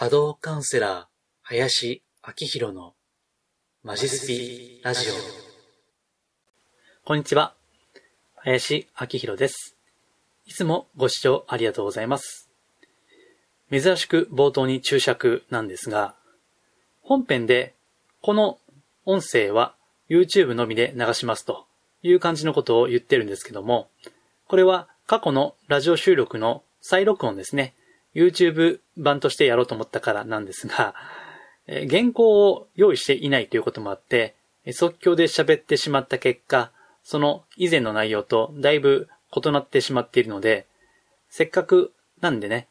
波動カウンセラー、林明宏のマジスピラジオ。こんにちは。林明宏です。いつもご視聴ありがとうございます。珍しく冒頭に注釈なんですが、本編でこの音声は YouTube のみで流しますという感じのことを言ってるんですけども、これは過去のラジオ収録の再録音ですね。YouTube 版としてやろうと思ったからなんですが、え原稿を用意していないということもあって、即興で喋ってしまった結果、その以前の内容とだいぶ異なってしまっているので、せっかくなんでね、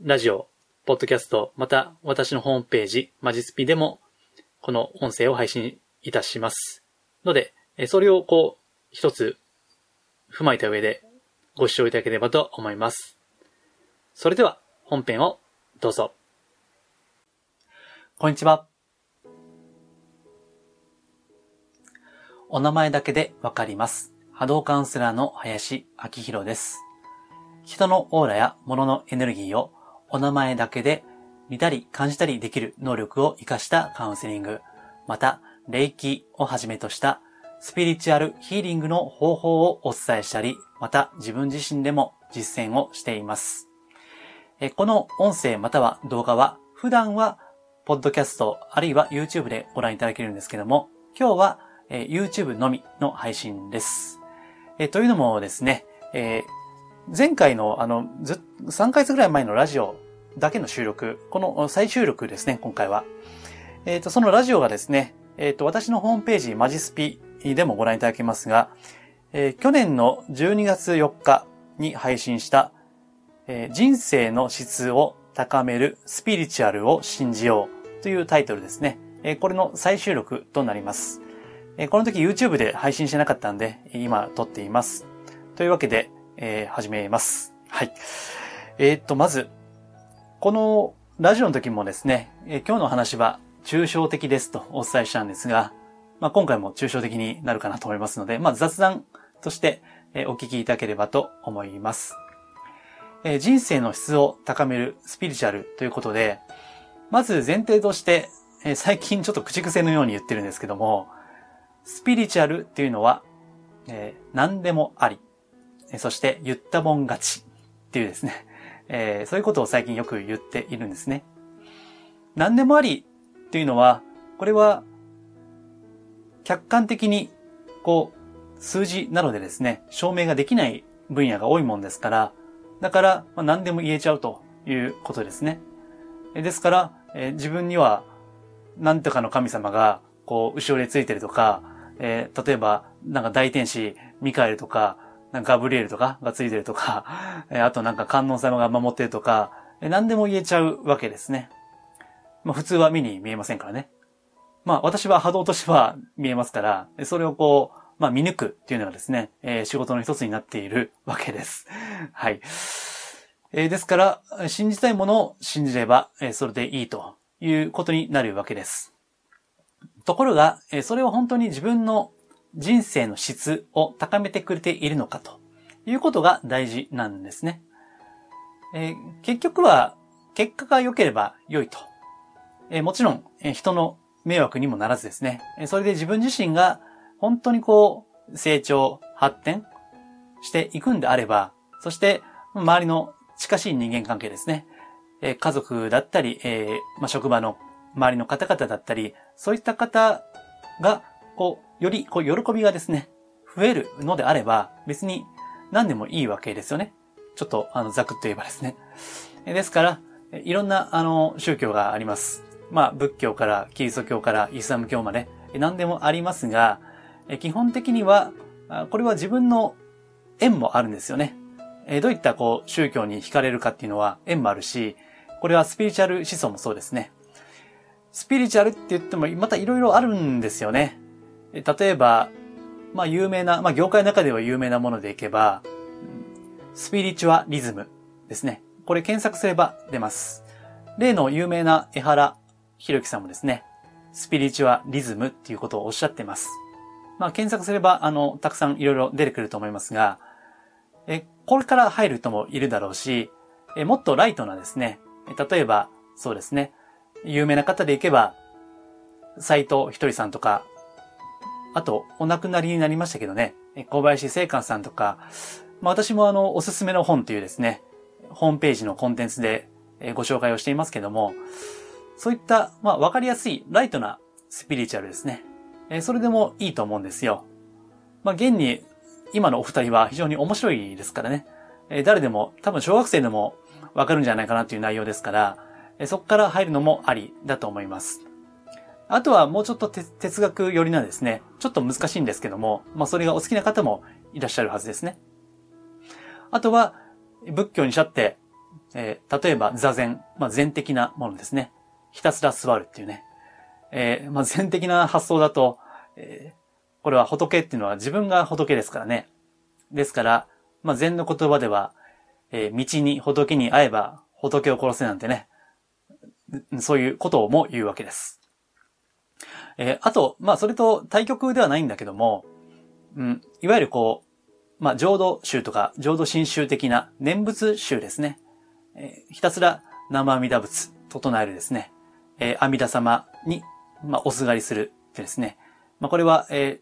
ラジオ、ポッドキャスト、また私のホームページ、マジスピでも、この音声を配信いたします。ので、それをこう、一つ踏まえた上でご視聴いただければと思います。それでは本編をどうぞ。こんにちは。お名前だけでわかります。波動カウンセラーの林明宏です。人のオーラや物のエネルギーをお名前だけで見たり感じたりできる能力を活かしたカウンセリング、また、霊気をはじめとしたスピリチュアルヒーリングの方法をお伝えしたり、また自分自身でも実践をしています。この音声または動画は普段はポッドキャストあるいは YouTube でご覧いただけるんですけども、今日は YouTube のみの配信です。というのもですね、前回のあの、3ヶ月ぐらい前のラジオだけの収録、この再収録ですね、今回は。えっ、と、そのラジオがですね、えっ、と、私のホームページ、マジスピでもご覧いただけますが、去年の12月4日に配信したえー、人生の質を高めるスピリチュアルを信じようというタイトルですね。えー、これの再収録となります。えー、この時 YouTube で配信してなかったんで、今撮っています。というわけで、え始めます。はい。えっと、まず、このラジオの時もですね、え今日の話は抽象的ですとお伝えしたんですが、まあ、今回も抽象的になるかなと思いますので、まあ、雑談としてお聞きいただければと思います。え人生の質を高めるスピリチュアルということで、まず前提として、え最近ちょっと口癖のように言ってるんですけども、スピリチュアルっていうのは、えー、何でもあり、そして言ったもん勝ちっていうですね、えー、そういうことを最近よく言っているんですね。何でもありっていうのは、これは客観的にこう数字なのでですね、証明ができない分野が多いもんですから、だから、まあ、何でも言えちゃうということですね。ですから、えー、自分には、何とかの神様が、こう、後ろでついてるとか、えー、例えば、なんか大天使、ミカエルとか、なんかガブリエルとかがついてるとか、えー、あとなんか観音様が守ってるとか、えー、何でも言えちゃうわけですね。まあ普通は目に見えませんからね。まあ私は波動としては見えますから、それをこう、まあ、見抜くっていうのがですね、えー、仕事の一つになっているわけです。はい。えー、ですから、信じたいものを信じれば、えー、それでいいということになるわけです。ところが、えー、それは本当に自分の人生の質を高めてくれているのかということが大事なんですね。えー、結局は、結果が良ければ良いと。えー、もちろん、えー、人の迷惑にもならずですねえ。それで自分自身が本当にこう、成長、発展していくんであれば、そして、周りの近しい人間関係ですね。え家族だったり、えー、まあ、職場の周りの方々だったり、そういった方が、こう、より、こう、喜びがですね、増えるのであれば、別に何でもいいわけですよね。ちょっと、あの、ざくっと言えばですね。ですから、いろんな、あの、宗教があります。まあ、仏教から、キリスト教から、イスラム教まで、何でもありますが、え基本的には、これは自分の縁もあるんですよね。えどういったこう宗教に惹かれるかっていうのは縁もあるし、これはスピリチュアル思想もそうですね。スピリチュアルって言ってもまた色々あるんですよね。例えば、まあ有名な、まあ業界の中では有名なものでいけば、スピリチュアリズムですね。これ検索すれば出ます。例の有名な江原博樹さんもですね、スピリチュアリズムっていうことをおっしゃってます。まあ、検索すれば、あの、たくさんいろいろ出てくると思いますが、え、これから入る人もいるだろうし、え、もっとライトなですね、例えば、そうですね。有名な方でいけば、斎藤ひとりさんとか、あと、お亡くなりになりましたけどね、小林聖寛さんとか、まあ、私もあの、おすすめの本というですね、ホームページのコンテンツでご紹介をしていますけども、そういった、まあ、わかりやすい、ライトなスピリチュアルですね。えそれでもいいと思うんですよ。まあ、現に、今のお二人は非常に面白いですからね。え誰でも、多分小学生でもわかるんじゃないかなという内容ですから、えそこから入るのもありだと思います。あとはもうちょっと哲学寄りなんですね、ちょっと難しいんですけども、まあそれがお好きな方もいらっしゃるはずですね。あとは、仏教にしちゃって、えー、例えば座禅、まあ禅的なものですね。ひたすら座るっていうね。えー、まあ禅的な発想だと、えー、これは仏っていうのは自分が仏ですからね。ですから、まあ禅の言葉では、えー、道に仏に会えば仏を殺せなんてね、そういうことをも言うわけです。えー、あと、まあ、それと対極ではないんだけども、うん、いわゆるこう、まあ、浄土宗とか、浄土真宗的な念仏宗ですね。えー、ひたすら生阿弥陀仏、整えるですね。えー、阿弥陀様に、まあ、おすがりするってですね。まあ、これは、え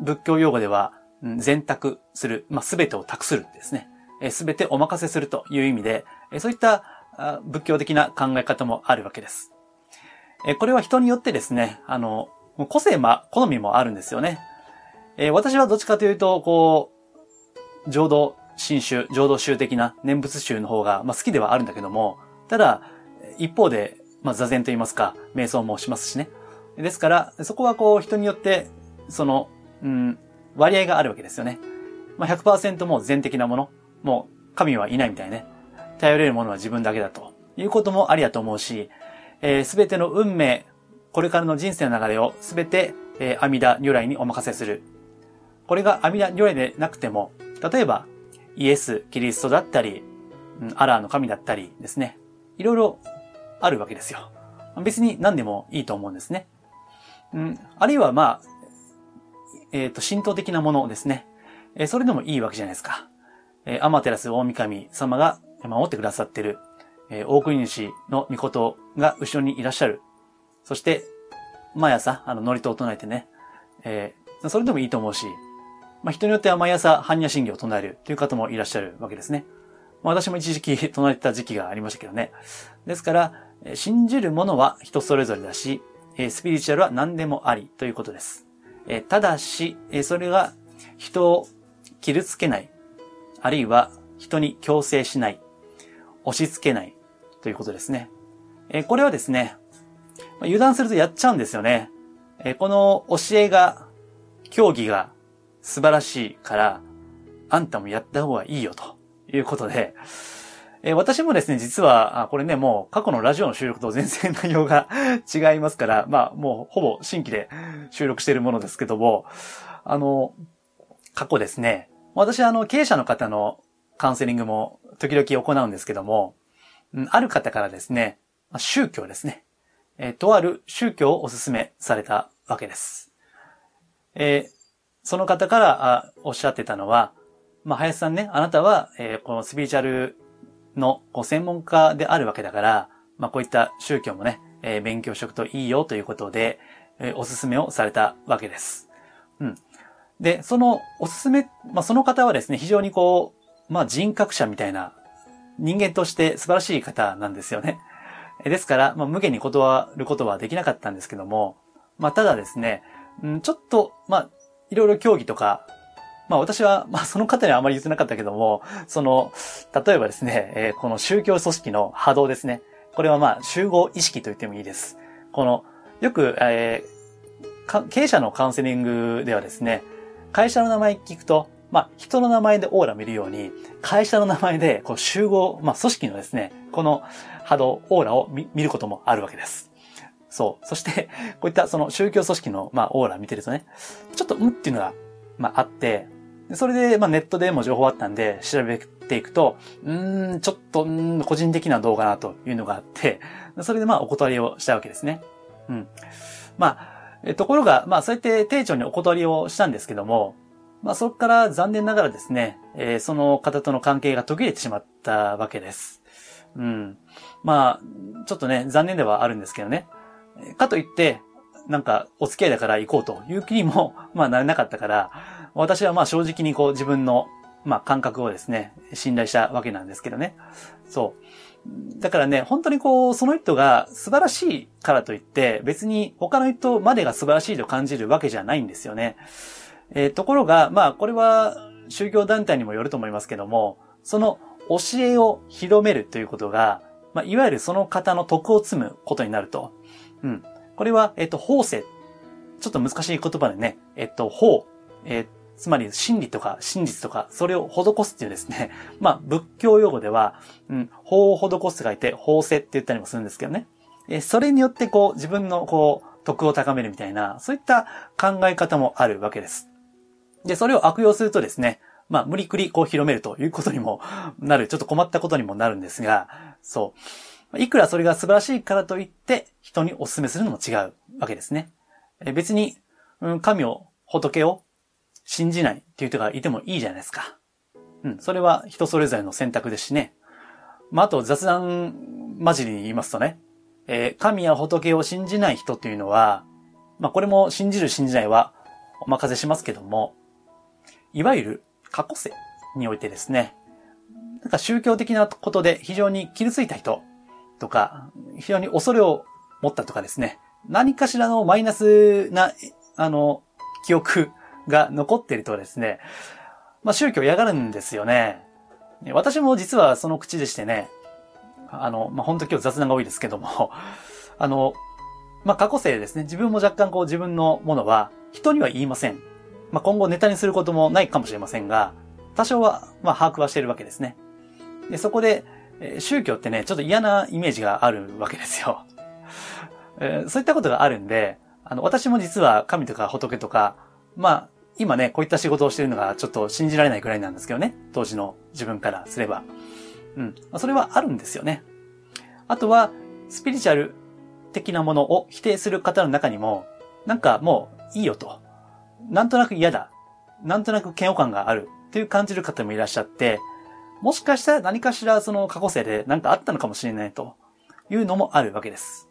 ー、仏教用語では、全託する、まあ、すべてを託するですね。すべてお任せするという意味で、そういった仏教的な考え方もあるわけです。えこれは人によってですね、あの、個性ま、好みもあるんですよね。え私はどっちかというと、こう、浄土真宗、浄土宗的な念仏宗の方が、まあ、好きではあるんだけども、ただ、一方で、まあ、座禅と言いますか、瞑想もしますしね。ですから、そこはこう、人によって、その、うん、割合があるわけですよね。まあ、100%も全的なもの、もう、神はいないみたいね。頼れるものは自分だけだということもありだと思うし、す、べ、ての運命、これからの人生の流れをすべて、えー、阿弥陀如来にお任せする。これが阿弥陀如来でなくても、例えば、イエス、キリストだったり、うんアラーの神だったりですね。いろいろあるわけですよ。別に何でもいいと思うんですね。うん、あるいはまあ、えっ、ー、と、神道的なものですね。えー、それでもいいわけじゃないですか。えー、アマテラス大神様が守ってくださってるえー、大国主の御事が後ろにいらっしゃる。そして、毎朝、あの、祝詞を唱えてね、えー、それでもいいと思うし、まあ、人によっては毎朝、般若心経を唱えるという方もいらっしゃるわけですね。まあ、私も一時期唱えてた時期がありましたけどね。ですから、信じるものは人それぞれだし、スピリチュアルは何でもありということです。ただし、それが人を傷つけない、あるいは人に強制しない、押し付けない、ということですね。これはですね、油断するとやっちゃうんですよね。この教えが、競技が素晴らしいから、あんたもやった方がいいよということで、え私もですね、実は、あこれね、もう過去のラジオの収録と全然内容が 違いますから、まあもうほぼ新規で収録しているものですけども、あの、過去ですね、私はあの経営者の方のカウンセリングも時々行うんですけども、ある方からですね、宗教ですね。えー、とある宗教をお勧めされたわけです。えー、その方からあおっしゃってたのは、まあ、林さんね、あなたは、えー、このスピリチュアルのご専門家であるわけだから、まあ、こういった宗教もね、えー、勉強しておくといいよということで、えー、お勧めをされたわけです。うん。で、そのおすすめ、まあ、その方はですね、非常にこう、まあ、人格者みたいな人間として素晴らしい方なんですよね。ですから、まあ、無限に断ることはできなかったんですけども、まあ、ただですね、んちょっと、まあ、いろいろ競技とか、まあ私は、まあその方にはあまり言ってなかったけども、その、例えばですね、えー、この宗教組織の波動ですね。これはまあ集合意識と言ってもいいです。この、よく、えー、経営者のカウンセリングではですね、会社の名前聞くと、まあ、人の名前でオーラ見るように、会社の名前で、こう、集合、まあ、組織のですね、この波動、オーラを見ることもあるわけです。そう。そして、こういったその宗教組織の、まあ、オーラ見てるとね、ちょっと、うんっていうのが、まあ、あって、それで、まあ、ネットでも情報あったんで、調べていくと、うん、ちょっと、うん、個人的な動画なというのがあって、それでまあ、お断りをしたわけですね。うん。まあ、ところが、まあ、そうやって丁重にお断りをしたんですけども、まあそこから残念ながらですね、えー、その方との関係が途切れてしまったわけです。うん。まあ、ちょっとね、残念ではあるんですけどね。かといって、なんか、お付き合いだから行こうという気にも、まあ、なれなかったから、私はまあ正直にこう自分の、まあ感覚をですね、信頼したわけなんですけどね。そう。だからね、本当にこう、その人が素晴らしいからといって、別に他の人までが素晴らしいと感じるわけじゃないんですよね。えー、ところが、まあ、これは宗教団体にもよると思いますけども、その教えを広めるということが、まあ、いわゆるその方の徳を積むことになると。うん。これは、えっと、法世。ちょっと難しい言葉でね、えっと、法、えー、つまり真理とか真実とか、それを施すっていうですね、まあ、仏教用語では、うん、法を施すがいて、法世って言ったりもするんですけどね。えそれによってこう、自分のこう、徳を高めるみたいな、そういった考え方もあるわけです。で、それを悪用するとですね、まあ、無理くりこう広めるということにも なる、ちょっと困ったことにもなるんですが、そう。いくらそれが素晴らしいからといって、人にお勧めするのも違うわけですね。え別に、うん、神を、仏を信じないっていう人がいてもいいじゃないですか。うん、それは人それぞれの選択ですしね。まあ、あと雑談混じりに言いますとね、えー、神や仏を信じない人っていうのは、まあ、これも信じる信じないはお任せしますけども、いわゆる過去世においてですね、なんか宗教的なことで非常に傷ついた人とか、非常に恐れを持ったとかですね、何かしらのマイナスな、あの、記憶が残っているとですね、まあ宗教嫌がるんですよね。私も実はその口でしてね、あの、まあ本当今日雑談が多いですけども、あの、まあ過去生ですね、自分も若干こう自分のものは人には言いません。まあ今後ネタにすることもないかもしれませんが、多少は、まあ把握はしているわけですね。で、そこで、えー、宗教ってね、ちょっと嫌なイメージがあるわけですよ。えー、そういったことがあるんで、あの、私も実は神とか仏とか、まあ、今ね、こういった仕事をしているのがちょっと信じられないくらいなんですけどね。当時の自分からすれば。うん。それはあるんですよね。あとは、スピリチュアル的なものを否定する方の中にも、なんかもういいよと。なんとなく嫌だ。なんとなく嫌悪感がある。という感じる方もいらっしゃって、もしかしたら何かしらその過去性で何かあったのかもしれないというのもあるわけです。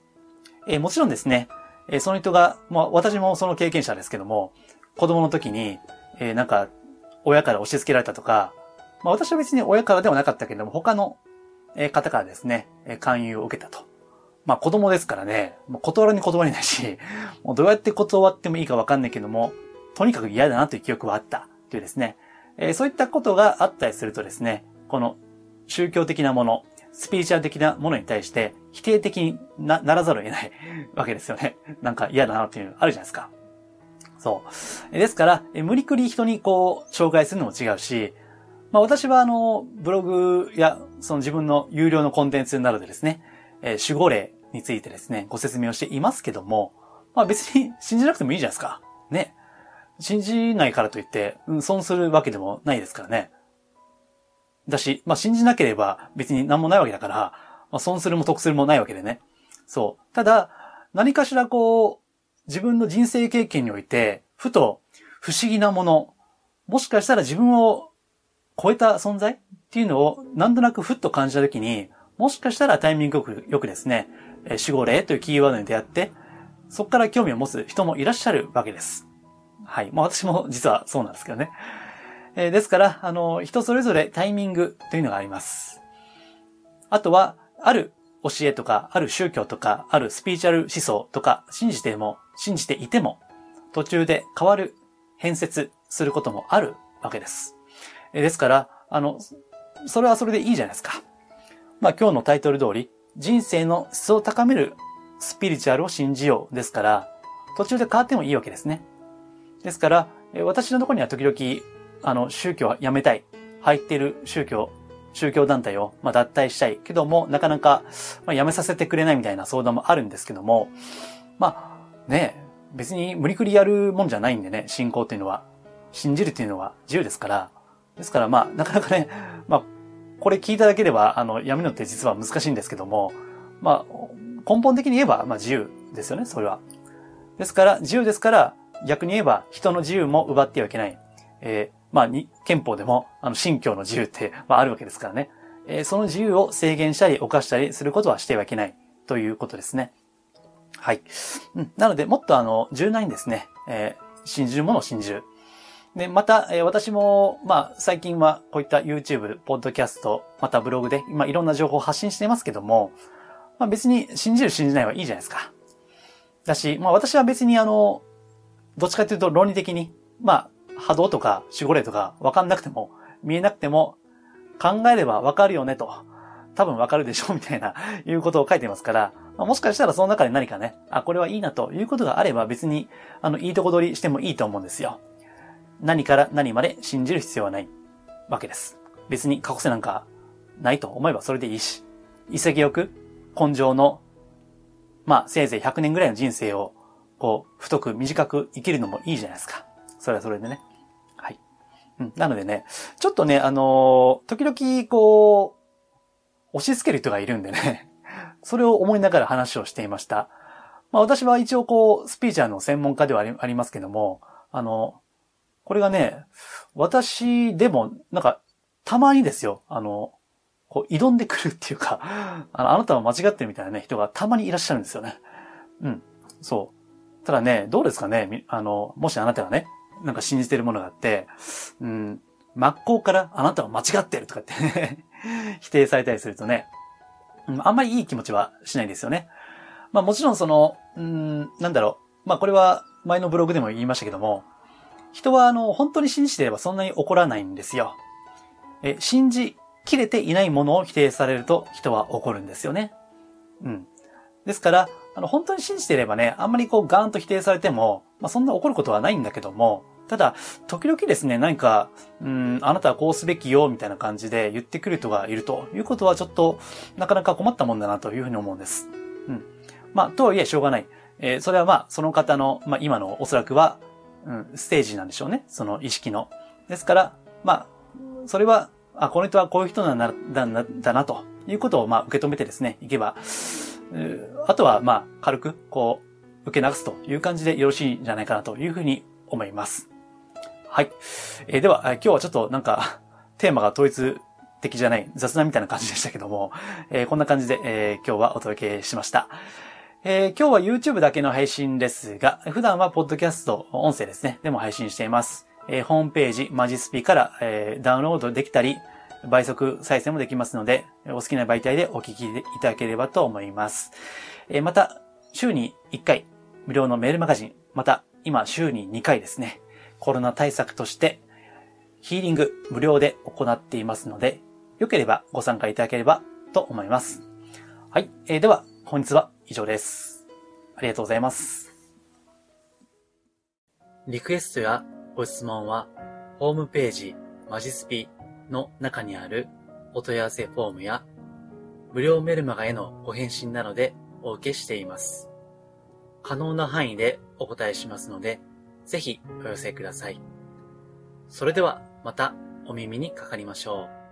えー、もちろんですね、えー、その人が、まあ私もその経験者ですけども、子供の時に、えー、なんか、親から押し付けられたとか、まあ私は別に親からではなかったけれども、他の方からですね、勧誘を受けたと。まあ子供ですからね、もう断るに断れないし、もうどうやって断ってもいいかわかんないけども、とにかく嫌だなという記憶はあったというですね、えー、そういったことがあったりするとですね、この宗教的なもの、スピリチュアル的なものに対して否定的にならざるを得ないわけですよね。なんか嫌だなっていうのあるじゃないですか。そう。ですから、無理くり人にこう、紹介するのも違うし、まあ私はあの、ブログや、その自分の有料のコンテンツなどでですね、え、守護霊についてですね、ご説明をしていますけども、まあ別に信じなくてもいいじゃないですか。ね。信じないからといって、うん、損するわけでもないですからね。だし、まあ信じなければ別に何もないわけだから、まあ損するも得するもないわけでね。そう。ただ、何かしらこう、自分の人生経験において、ふと不思議なもの、もしかしたら自分を超えた存在っていうのをなんとなくふっと感じたときに、もしかしたらタイミングよくよくですね、守護霊というキーワードに出会って、そこから興味を持つ人もいらっしゃるわけです。はい。まあ私も実はそうなんですけどね。えー、ですから、あの、人それぞれタイミングというのがあります。あとは、ある教えとか、ある宗教とか、あるスピーチュアル思想とか、信じても、信じていても、途中で変わる、変節することもあるわけです。ですから、あの、それはそれでいいじゃないですか。まあ今日のタイトル通り、人生の質を高めるスピリチュアルを信じようですから、途中で変わってもいいわけですね。ですから、私のところには時々、あの、宗教はやめたい。入っている宗教、宗教団体を、まあ、脱退したいけども、なかなか、まあ、やめさせてくれないみたいな相談もあるんですけども、まあ、ね、別に無理くりやるもんじゃないんでね、信仰っていうのは。信じるっていうのは自由ですから。ですからまあ、なかなかね、まあ、これ聞いただけでは、あの、やめるのって実は難しいんですけども、まあ、根本的に言えば、まあ自由ですよね、それは。ですから、自由ですから、逆に言えば、人の自由も奪ってはいけない。えー、まあ、に、憲法でも、あの、信教の自由って、まあ、あるわけですからね。えー、その自由を制限したり犯したりすることはしてはいけないということですね。はい。うん、なので、もっとあの、柔軟にですね、えー、信じるものを信じる。で、また、えー、私も、まあ、最近はこういった YouTube、ポッドキャスト、またブログで、まあ、いろんな情報を発信してますけども、まあ、別に信じる信じないはいいじゃないですか。だし、まあ、私は別にあの、どっちかというと論理的に、まあ、波動とか守護霊とかわかんなくても、見えなくても、考えればわかるよねと。多分わかるでしょうみたいな、いうことを書いてますから、まあ、もしかしたらその中で何かね、あ、これはいいなということがあれば別に、あの、いいとこ取りしてもいいと思うんですよ。何から何まで信じる必要はないわけです。別に過去性なんかないと思えばそれでいいし、潔く根性の、まあ、せいぜい100年ぐらいの人生を、こう、太く短く生きるのもいいじゃないですか。それはそれでね。はい。うん。なのでね、ちょっとね、あのー、時々、こう、押し付ける人がいるんでね、それを思いながら話をしていました。まあ私は一応こう、スピーチャーの専門家ではありますけども、あの、これがね、私でも、なんか、たまにですよ、あの、こう、挑んでくるっていうか、あの、あなたは間違ってるみたいなね、人がたまにいらっしゃるんですよね。うん。そう。ただね、どうですかね、あの、もしあなたがね、なんか信じてるものがあって、うん、真っ向からあなたは間違ってるとかってね 否定されたりするとね、あんまりいい気持ちはしないんですよね。まあもちろんその、うん、なんだろう。まあこれは前のブログでも言いましたけども、人はあの、本当に信じてればそんなに怒らないんですよ。え、信じきれていないものを否定されると人は怒るんですよね。うん。ですから、あの、本当に信じていればね、あんまりこうガーンと否定されても、まあそんな怒ることはないんだけども、ただ、時々ですね、何か、うん、あなたはこうすべきよ、みたいな感じで言ってくる人がいるということはちょっと、なかなか困ったもんだなというふうに思うんです。うん。まあ、とはいえしょうがない。えー、それはまあ、その方の、まあ今のおそらくは、うん、ステージなんでしょうね。その意識の。ですから、まあ、それは、あ、この人はこういう人なんだだだな、ということを、まあ、受け止めてですね、いけば、あとは、まあ、軽く、こう、受け流すという感じでよろしいんじゃないかなというふうに思います。はい。えー、では、今日はちょっとなんか、テーマが統一的じゃない雑談みたいな感じでしたけども、えー、こんな感じで、えー、今日はお届けしました。えー、今日は YouTube だけの配信ですが、普段はポッドキャスト、音声ですね、でも配信しています。えー、ホームページ、マジスピから、えー、ダウンロードできたり、倍速再生もできますので、お好きな媒体でお聞きいただければと思います。えー、また、週に1回、無料のメールマガジン、また、今週に2回ですね、コロナ対策として、ヒーリング無料で行っていますので、よければご参加いただければと思います。はい。えー、では、本日は以上です。ありがとうございます。リクエストやご質問は、ホームページ、マジスピの中にあるお問い合わせフォームや、無料メルマガへのご返信などでお受けしています。可能な範囲でお答えしますので、ぜひお寄せください。それではまたお耳にかかりましょう。